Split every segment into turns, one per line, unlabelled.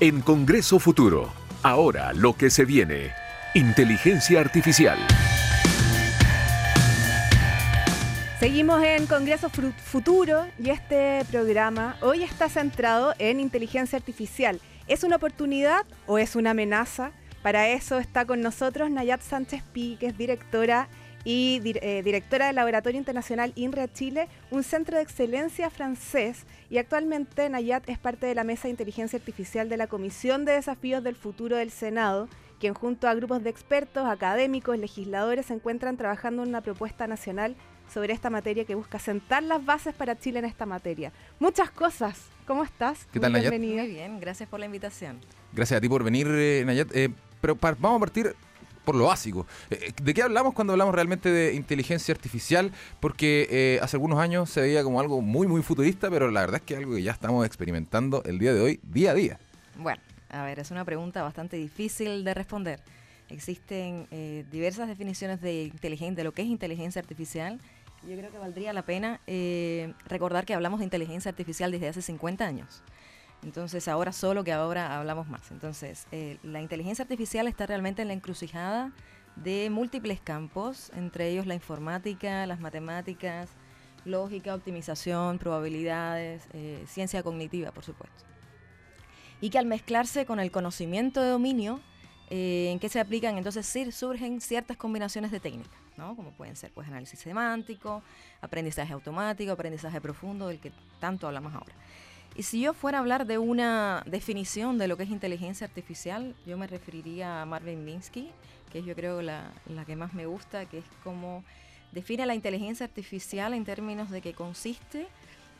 En Congreso Futuro, ahora lo que se viene. Inteligencia artificial.
Seguimos en Congreso Futuro y este programa hoy está centrado en inteligencia artificial. ¿Es una oportunidad o es una amenaza? Para eso está con nosotros Nayat Sánchez Pi, que es directora y eh, directora del Laboratorio Internacional INREA Chile, un centro de excelencia francés. Y actualmente Nayat es parte de la Mesa de Inteligencia Artificial de la Comisión de Desafíos del Futuro del Senado, quien junto a grupos de expertos, académicos, legisladores se encuentran trabajando en una propuesta nacional sobre esta materia que busca sentar las bases para Chile en esta materia. Muchas cosas. ¿Cómo estás?
¿Qué tal, Nayat?
Muy bien, gracias por la invitación.
Gracias a ti por venir, eh, Nayat. Eh, pero vamos a partir por lo básico. Eh, ¿De qué hablamos cuando hablamos realmente de inteligencia artificial? Porque eh, hace algunos años se veía como algo muy, muy futurista, pero la verdad es que es algo que ya estamos experimentando el día de hoy, día a día.
Bueno, a ver, es una pregunta bastante difícil de responder. Existen eh, diversas definiciones de, inteligencia, de lo que es inteligencia artificial. Yo creo que valdría la pena recordar que hablamos de inteligencia artificial desde hace 50 años. Entonces ahora solo que ahora hablamos más. Entonces eh, la inteligencia artificial está realmente en la encrucijada de múltiples campos, entre ellos la informática, las matemáticas, lógica, optimización, probabilidades, eh, ciencia cognitiva, por supuesto. Y que al mezclarse con el conocimiento de dominio, eh, en que se aplican, entonces surgen ciertas combinaciones de técnicas, ¿no? como pueden ser pues, análisis semántico, aprendizaje automático, aprendizaje profundo, del que tanto hablamos ahora. Y si yo fuera a hablar de una definición de lo que es inteligencia artificial, yo me referiría a Marvin Minsky, que es yo creo la, la que más me gusta, que es como define la inteligencia artificial en términos de que consiste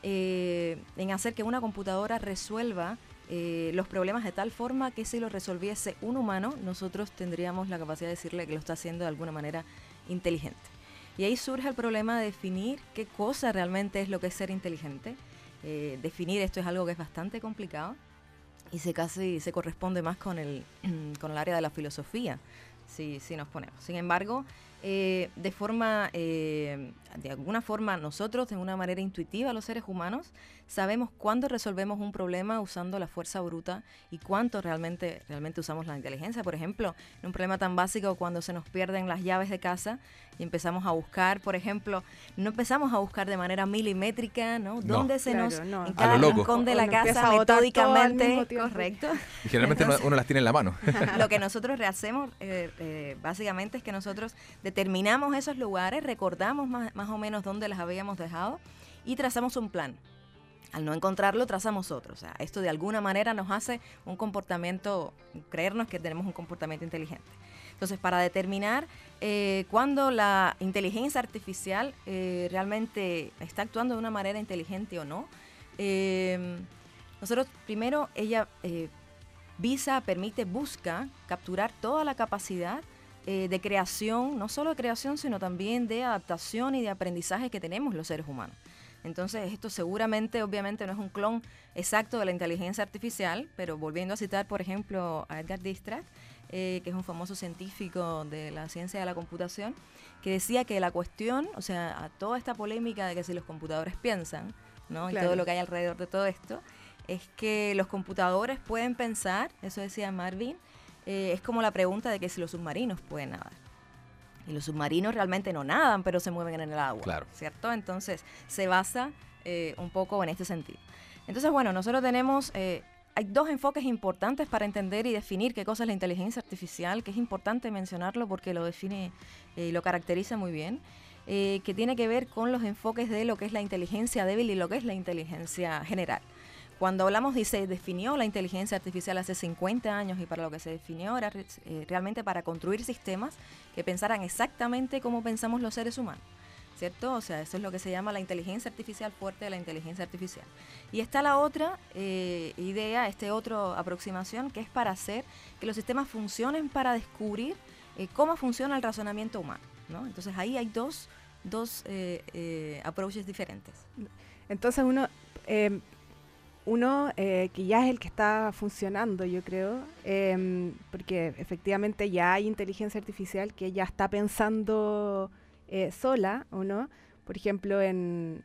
eh, en hacer que una computadora resuelva eh, los problemas de tal forma que si lo resolviese un humano, nosotros tendríamos la capacidad de decirle que lo está haciendo de alguna manera inteligente. Y ahí surge el problema de definir qué cosa realmente es lo que es ser inteligente eh, definir esto es algo que es bastante complicado y se casi se corresponde más con el, con el área de la filosofía, si, si nos ponemos. Sin embargo, eh, de forma, eh, de alguna forma, nosotros, de una manera intuitiva, los seres humanos, sabemos cuándo resolvemos un problema usando la fuerza bruta y cuánto realmente, realmente usamos la inteligencia. Por ejemplo, en un problema tan básico cuando se nos pierden las llaves de casa y empezamos a buscar, por ejemplo, no empezamos a buscar de manera milimétrica, ¿no? ¿Dónde se nos, en cada rincón de la casa, metódicamente, correcto.
Y generalmente uno las tiene en la mano.
lo que nosotros hacemos, eh, básicamente, es que nosotros determinamos esos lugares, recordamos más, más o menos dónde las habíamos dejado y trazamos un plan. Al no encontrarlo, trazamos otro. O sea, esto de alguna manera nos hace un comportamiento, creernos que tenemos un comportamiento inteligente. Entonces, para determinar eh, cuándo la inteligencia artificial eh, realmente está actuando de una manera inteligente o no, eh, nosotros primero ella visa, permite, busca capturar toda la capacidad de creación, no solo de creación, sino también de adaptación y de aprendizaje que tenemos los seres humanos. Entonces, esto seguramente, obviamente, no es un clon exacto de la inteligencia artificial, pero volviendo a citar, por ejemplo, a Edgar Distrat, eh, que es un famoso científico de la ciencia de la computación, que decía que la cuestión, o sea, a toda esta polémica de que si los computadores piensan, ¿no? Y todo lo que hay alrededor de todo esto, es que los computadores pueden pensar, eso decía Marvin, eh, es como la pregunta de que si los submarinos pueden nadar. Y los submarinos realmente no nadan, pero se mueven en el agua. Claro. ¿Cierto? Entonces, se basa eh, un poco en este sentido. Entonces, bueno, nosotros tenemos... Eh, hay dos enfoques importantes para entender y definir qué cosa es la inteligencia artificial, que es importante mencionarlo porque lo define y lo caracteriza muy bien, eh, que tiene que ver con los enfoques de lo que es la inteligencia débil y lo que es la inteligencia general. Cuando hablamos y se definió la inteligencia artificial hace 50 años y para lo que se definió era eh, realmente para construir sistemas que pensaran exactamente como pensamos los seres humanos. ¿Cierto? O sea, eso es lo que se llama la inteligencia artificial fuerte de la inteligencia artificial. Y está la otra eh, idea, esta otra aproximación, que es para hacer que los sistemas funcionen para descubrir eh, cómo funciona el razonamiento humano. ¿no? Entonces ahí hay dos, dos approaches diferentes.
Entonces uno uno eh, que ya es el que está funcionando, yo creo, em, porque efectivamente ya hay inteligencia artificial que ya está pensando eh, sola, ¿o no? por ejemplo, en,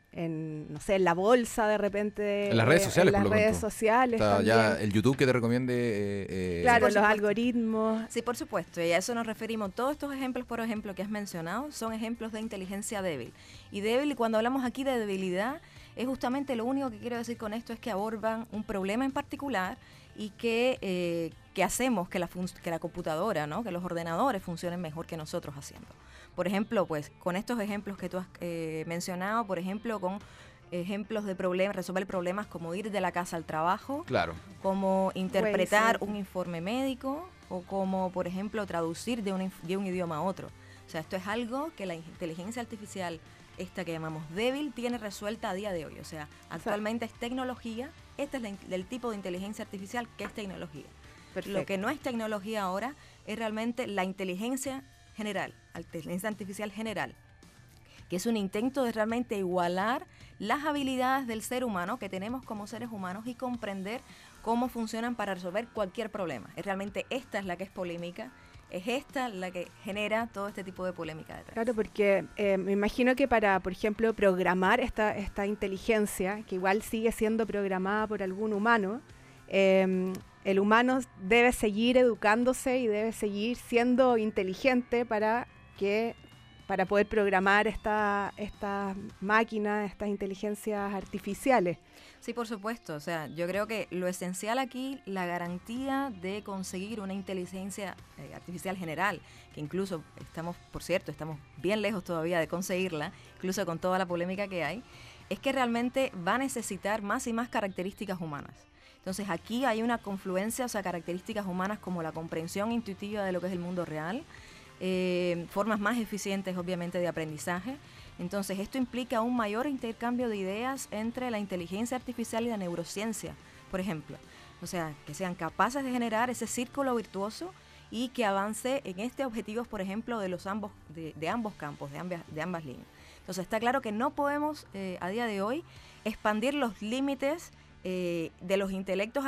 no sé, en la bolsa de repente.
En las redes sociales,
en las redes sociales.
Está ya el YouTube que te recomiende.
Eh, eh, claro, los algoritmos.
Sí, por supuesto. Y a eso nos referimos. Todos estos ejemplos, por ejemplo, que has mencionado, son ejemplos de inteligencia débil. Y débil, y cuando hablamos aquí de debilidad, es justamente lo único que quiero decir con esto es que abordan un problema en particular y que, eh, que hacemos que la, que la computadora, ¿no? que los ordenadores funcionen mejor que nosotros haciendo. Por ejemplo, pues con estos ejemplos que tú has eh, mencionado, por ejemplo, con ejemplos de problemas, resolver problemas como ir de la casa al trabajo,
claro.
como interpretar un informe médico o como, por ejemplo, traducir de un, de un idioma a otro. O sea, esto es algo que la inteligencia artificial, esta que llamamos débil, tiene resuelta a día de hoy. O sea, actualmente es tecnología, este es el tipo de inteligencia artificial que es tecnología. Lo que no es tecnología ahora es realmente la inteligencia general, inteligencia artificial general, que es un intento de realmente igualar las habilidades del ser humano que tenemos como seres humanos y comprender cómo funcionan para resolver cualquier problema. Es realmente esta es la que es polémica, es esta la que genera todo este tipo de polémica detrás.
Claro, porque eh, me imagino que para, por ejemplo, programar esta, esta inteligencia, que igual sigue siendo programada por algún humano, eh, el humano debe seguir educándose y debe seguir siendo inteligente para que para poder programar estas esta máquinas, estas inteligencias artificiales.
Sí, por supuesto. O sea, yo creo que lo esencial aquí, la garantía de conseguir una inteligencia eh, artificial general, que incluso estamos, por cierto, estamos bien lejos todavía de conseguirla, incluso con toda la polémica que hay, es que realmente va a necesitar más y más características humanas. Entonces aquí hay una confluencia, o sea, características humanas como la comprensión intuitiva de lo que es el mundo real, eh, formas más eficientes obviamente de aprendizaje. Entonces esto implica un mayor intercambio de ideas entre la inteligencia artificial y la neurociencia, por ejemplo. O sea, que sean capaces de generar ese círculo virtuoso y que avance en este objetivo, por ejemplo, de los ambos, de, ambos campos, de ambas, de ambas líneas. Entonces está claro que no podemos eh, a día de hoy expandir los límites eh, de los intelectos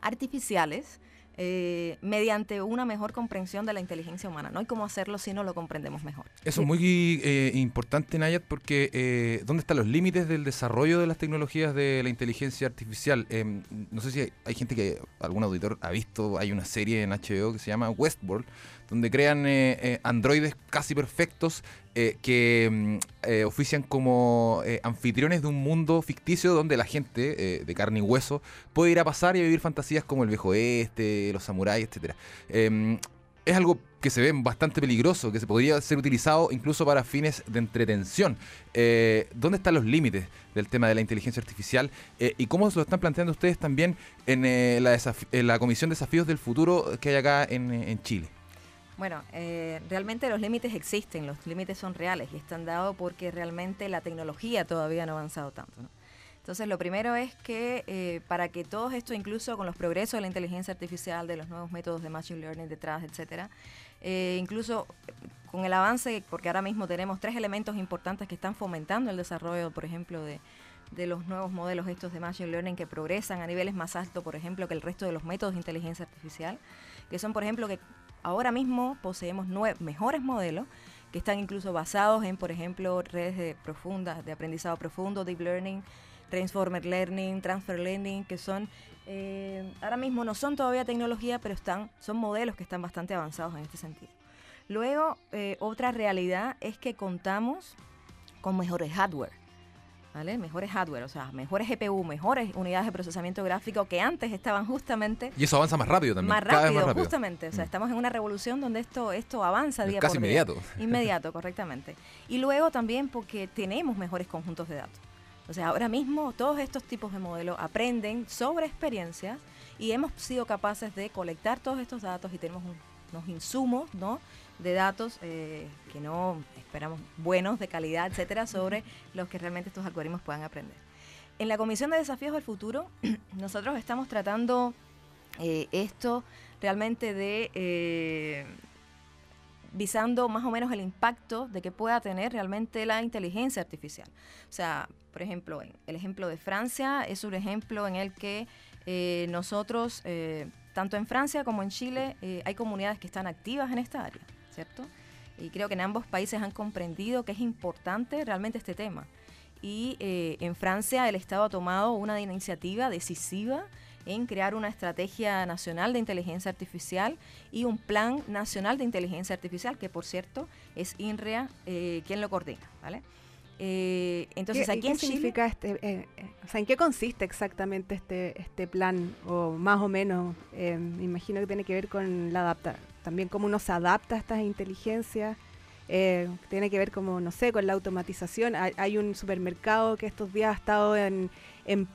artificiales eh, mediante una mejor comprensión de la inteligencia humana. No hay cómo hacerlo si no lo comprendemos mejor.
Eso es muy eh, importante, Nayat, porque ¿dónde están los límites del desarrollo de las tecnologías de la inteligencia artificial? Em, no sé si hay, gente que, algún auditor ha visto, hay una serie en HBO que se llama Westworld, donde crean androides casi perfectos eh, que mm, eh, ofician como eh, anfitriones de un mundo ficticio donde la gente de carne y hueso puede ir a pasar y vivir fantasías como el viejo oeste, los samuráis, etc. Em, es algo que se ve bastante peligroso, que se podría ser utilizado incluso para fines de entretención. ¿Dónde están los límites del tema de la inteligencia artificial y cómo se lo están planteando ustedes también en, la, Comisión de Desafíos del Futuro que hay acá en Chile?
Bueno, eh, realmente los límites existen, los límites son reales y están dados porque realmente la tecnología todavía no ha avanzado tanto. Entonces, lo primero es que eh, para que todo esto, incluso con los progresos de la inteligencia artificial, de los nuevos métodos de machine learning detrás, etcétera, eh, incluso con el avance, porque ahora mismo tenemos tres elementos importantes que están fomentando el desarrollo, por ejemplo, de, de los nuevos modelos estos de machine learning que progresan a niveles más altos, por ejemplo, que el resto de los métodos de inteligencia artificial, que son, por ejemplo, que Ahora mismo poseemos mejores modelos que están incluso basados en, por ejemplo, redes de profundas, de aprendizado profundo, deep learning, transformer learning, transfer learning, que son, eh, ahora mismo no son todavía tecnología, pero están, son modelos que están bastante avanzados en este sentido. Luego, eh, otra realidad es que contamos con mejores hardware. Mejores hardware, o sea, mejores GPU, mejores unidades de procesamiento gráfico que antes estaban justamente...
Y eso avanza más rápido también.
Más rápido, justamente. O sea, mm. estamos en una revolución donde esto, esto avanza día
Casi inmediato.
Inmediato, correctamente. Y luego también porque tenemos mejores conjuntos de datos. O sea, ahora mismo todos estos tipos de modelos aprenden sobre experiencias y hemos sido capaces de colectar todos estos datos y tenemos unos insumos, ¿no? De datos eh, que no esperamos buenos, de calidad, etcétera, sobre los que realmente estos algoritmos puedan aprender. En la Comisión de Desafíos del Futuro, nosotros estamos tratando eh, esto realmente de eh, visando más o menos el impacto de que pueda tener realmente la inteligencia artificial. O sea, por ejemplo, el ejemplo de Francia es un ejemplo en el que nosotros, tanto en Francia como en Chile, hay comunidades que están activas en esta área. ¿Cierto? y creo que en ambos países han comprendido que es importante realmente este tema. Y eh, en Francia el Estado ha tomado una iniciativa decisiva en crear una estrategia nacional de inteligencia artificial y un plan nacional de inteligencia artificial, que por cierto es INREA eh, quien lo coordina, ¿vale?
Eh, entonces, aquí en significa este, eh, o sea, ¿en qué consiste exactamente este, este plan? O más o menos, me imagino que tiene que ver con la adaptar, también cómo uno se adapta a estas inteligencias. tiene que ver como, no sé, con la automatización. Hay, un supermercado que estos días ha estado en,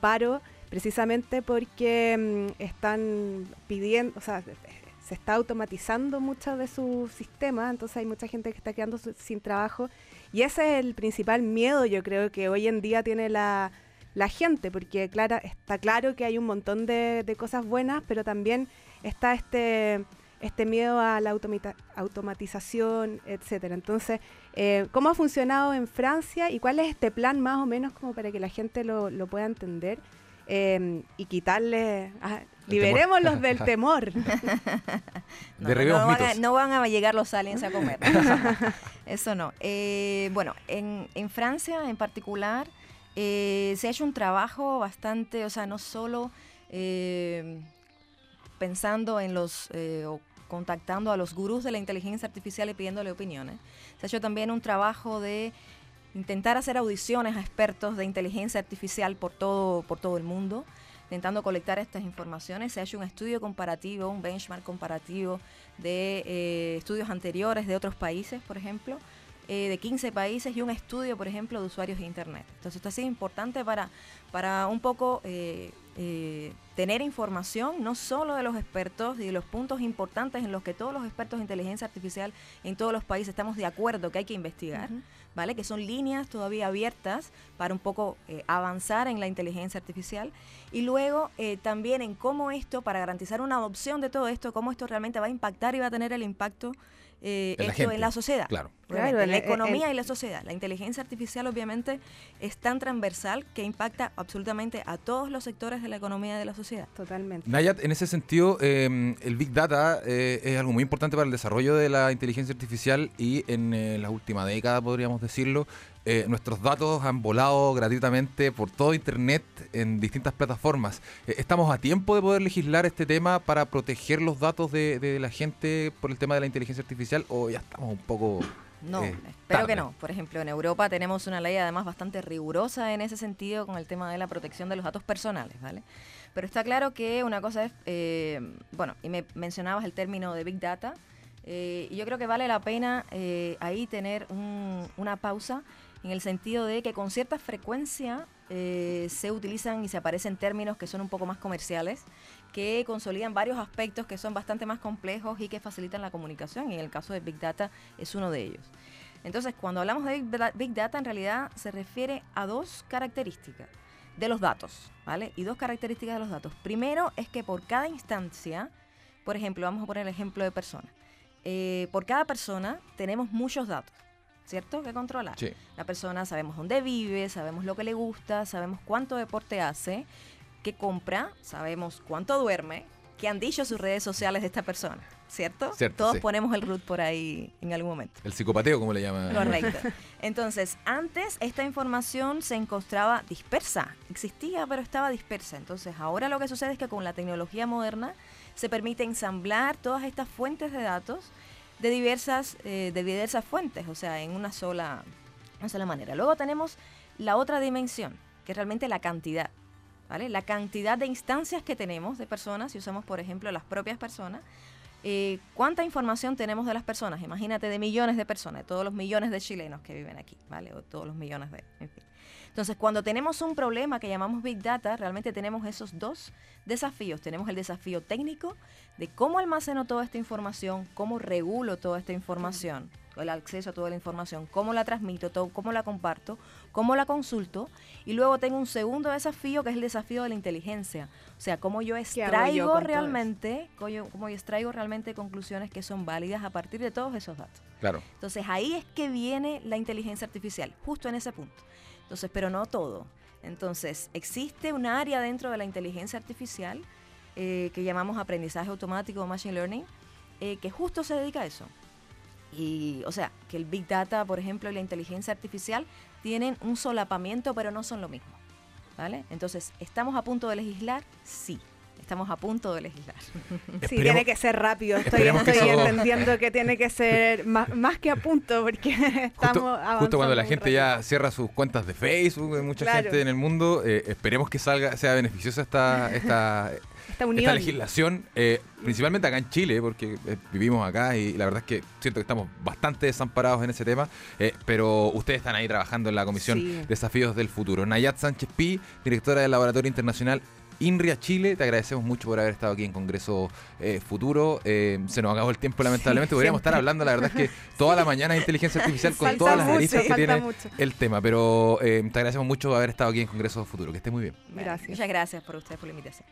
paro precisamente porque mm, están pidiendo, o sea, se está automatizando mucho de su sistema, entonces hay mucha gente que está quedando sin trabajo y ese es el principal miedo yo creo que hoy en día tiene la, gente, porque está claro que hay un montón de, cosas buenas, pero también está este este miedo a la automatización, etcétera. Entonces, eh, ¿cómo ha funcionado en Francia y cuál es este plan más o menos como para que la gente lo, lo pueda entender? Em, y quitarle, ah, liberémoslos del temor.
no, van a, llegar los aliens a comer. Eso no. Eh, bueno, en, Francia en particular eh, se ha hecho un trabajo bastante, o sea, no solo eh, pensando en los o contactando a los gurús de la inteligencia artificial y pidiéndole opiniones. Se ha hecho también un trabajo de intentar hacer audiciones a expertos de inteligencia artificial por todo, por todo el mundo, intentando colectar estas informaciones. Se ha hecho un estudio comparativo, un benchmark comparativo de eh, estudios anteriores de otros países, por ejemplo, eh, de 15 países y un estudio, por ejemplo, de usuarios de Internet. Entonces, esto ha sido importante para, para un poco eh, eh, tener información no solo de los expertos y de los puntos importantes en los que todos los expertos de inteligencia artificial en todos los países estamos de acuerdo que hay que investigar, ¿vale? Que son líneas todavía abiertas para un poco eh, avanzar en la inteligencia artificial y luego eh, también en cómo esto, para garantizar una adopción de todo esto, cómo esto realmente va a impactar y va a tener el impacto eh, esto en la sociedad.
Claro.
En la economía y la sociedad. La inteligencia artificial obviamente es tan transversal que impacta absolutamente a todos los sectores de la economía y de la sociedad.
Totalmente.
Nayat, en ese sentido, em, el Big Data eh, es algo muy importante para el desarrollo de la inteligencia artificial y en eh, la última década, podríamos decirlo, eh, nuestros datos han volado gratuitamente por todo Internet en distintas plataformas. Eh, ¿Estamos a tiempo de poder legislar este tema para proteger los datos de, la gente por el tema de la inteligencia artificial o ya estamos un poco...
No, eh, espero que no. Por ejemplo, en Europa tenemos una ley además bastante rigurosa en ese sentido con el tema de la protección de los datos personales, ¿vale? Pero está claro que una cosa es, bueno, y me mencionabas el término de Big Data, y yo creo que vale la pena ahí tener una pausa en el sentido de que con cierta frecuencia eh, se utilizan y se aparecen términos que son un poco más comerciales, que consolidan varios aspectos que son bastante más complejos y que facilitan la comunicación, y en el caso de Big Data es uno de ellos. Entonces, cuando hablamos de Big Data, en realidad se refiere a dos características de los datos, ¿vale? Y dos características de los datos. Primero es que por cada instancia, por ejemplo, vamos a poner el ejemplo de persona. Eh, por cada persona tenemos muchos datos. ¿Cierto? Que controlar. La persona sabemos dónde vive, sabemos lo que le gusta, sabemos cuánto deporte hace, qué compra, sabemos cuánto duerme, qué han dicho sus redes sociales de esta persona, ¿cierto? Todos ponemos el root por ahí en algún momento.
El psicopateo, como le llaman.
Correcto. Entonces, antes esta información se encontraba dispersa, existía, pero estaba dispersa. Entonces, ahora lo que sucede es que con la tecnología moderna se permite ensamblar todas estas fuentes de datos de diversas, eh, de diversas fuentes, o sea, en una sola, una sola manera. Luego tenemos la otra dimensión, que es realmente la cantidad. ¿Vale? La cantidad de instancias que tenemos de personas, si usamos por ejemplo las propias personas, eh, ¿cuánta información tenemos de las personas? Imagínate de millones de personas, de todos los millones de chilenos que viven aquí, ¿vale? O todos los millones de... En fin. Entonces, cuando tenemos un problema que llamamos Big Data, realmente tenemos esos dos desafíos. Tenemos el desafío técnico de cómo almaceno toda esta información, cómo regulo toda esta información, el acceso a toda la información, cómo la transmito, cómo la comparto, cómo la consulto. Y luego tengo un segundo desafío que es el desafío de la inteligencia. O sea, cómo yo extraigo realmente, cómo yo, cómo yo extraigo realmente conclusiones que son válidas a partir de todos esos datos.
Claro.
Entonces ahí es que viene la inteligencia artificial, justo en ese punto. Entonces, pero no todo. Entonces, existe un área dentro de la inteligencia artificial eh, que llamamos aprendizaje automático o machine learning, eh, que justo se dedica a eso. Y, o sea, que el Big Data, por ejemplo, y la inteligencia artificial tienen un solapamiento, pero no son lo mismo. ¿Vale? Entonces, ¿estamos a punto de legislar? Sí. Estamos a punto de legislar.
Sí, tiene que ser rápido. Estoy, estoy entendiendo que tiene que ser más, más, que a punto porque estamos
justo, justo cuando la gente ya cierra sus cuentas de Facebook, mucha gente en el mundo, eh, esperemos que salga sea beneficiosa esta, esta esta, legislación, eh, principalmente acá en Chile, porque eh, vivimos acá y la verdad es que siento que estamos bastante desamparados en ese tema, eh, pero ustedes están ahí trabajando en la Comisión Desafíos del Futuro. Nayat Sánchez Pi, directora del Laboratorio Internacional INRIA Chile, te agradecemos mucho por haber estado aquí en Congreso Futuro. se nos acabó el tiempo, lamentablemente. Podríamos estar hablando, la verdad es que toda la mañana de inteligencia artificial con todas las aristas que tiene el tema. Pero te agradecemos mucho por haber estado aquí en Congreso Futuro. Que esté muy bien.
Gracias. Muchas gracias por ustedes por la invitación.